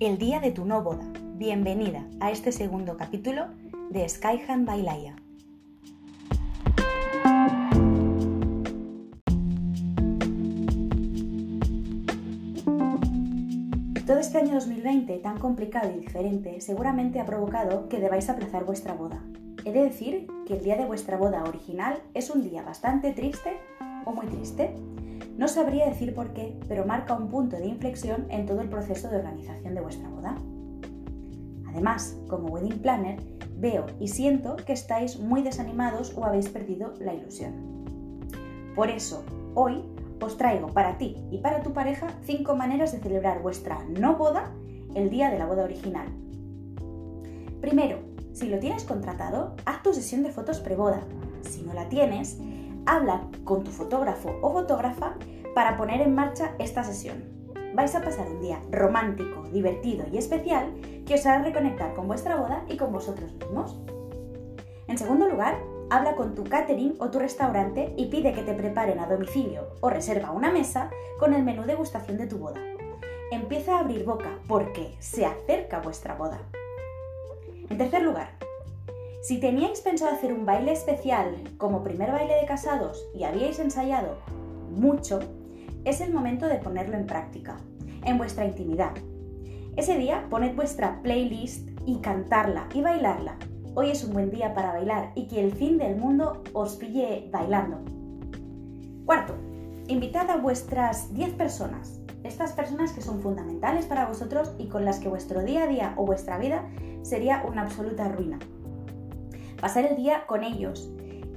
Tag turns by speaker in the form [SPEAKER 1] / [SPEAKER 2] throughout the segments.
[SPEAKER 1] El día de tu no boda. Bienvenida a este segundo capítulo de Skyhand by Laia. Todo este año 2020 tan complicado y diferente seguramente ha provocado que debáis aplazar vuestra boda. He de decir que el día de vuestra boda original es un día bastante triste o muy triste. No sabría decir por qué, pero marca un punto de inflexión en todo el proceso de organización de vuestra boda. Además, como wedding planner, veo y siento que estáis muy desanimados o habéis perdido la ilusión. Por eso, hoy os traigo para ti y para tu pareja 5 maneras de celebrar vuestra no boda el día de la boda original. Primero, si lo tienes contratado, haz tu sesión de fotos preboda. Si no la tienes, habla con tu fotógrafo o fotógrafa para poner en marcha esta sesión. Vais a pasar un día romántico, divertido y especial que os hará reconectar con vuestra boda y con vosotros mismos. En segundo lugar, habla con tu catering o tu restaurante y pide que te preparen a domicilio o reserva una mesa con el menú de gustación de tu boda. Empieza a abrir boca porque se acerca vuestra boda. En tercer lugar, si teníais pensado hacer un baile especial como primer baile de casados y habíais ensayado mucho, es el momento de ponerlo en práctica, en vuestra intimidad. Ese día poned vuestra playlist y cantarla y bailarla. Hoy es un buen día para bailar y que el fin del mundo os pille bailando. Cuarto, invitad a vuestras 10 personas, estas personas que son fundamentales para vosotros y con las que vuestro día a día o vuestra vida sería una absoluta ruina pasar el día con ellos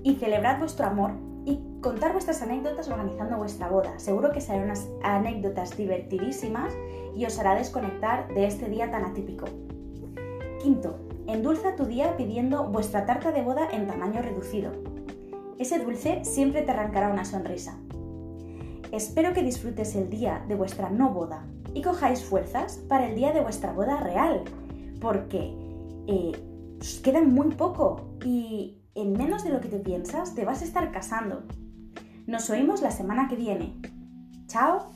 [SPEAKER 1] y celebrar vuestro amor y contar vuestras anécdotas organizando vuestra boda. Seguro que serán unas anécdotas divertidísimas y os hará desconectar de este día tan atípico. Quinto, endulza tu día pidiendo vuestra tarta de boda en tamaño reducido. Ese dulce siempre te arrancará una sonrisa. Espero que disfrutes el día de vuestra no boda y cojáis fuerzas para el día de vuestra boda real, porque eh, queda muy poco y en menos de lo que te piensas te vas a estar casando. Nos oímos la semana que viene. ¡Chao!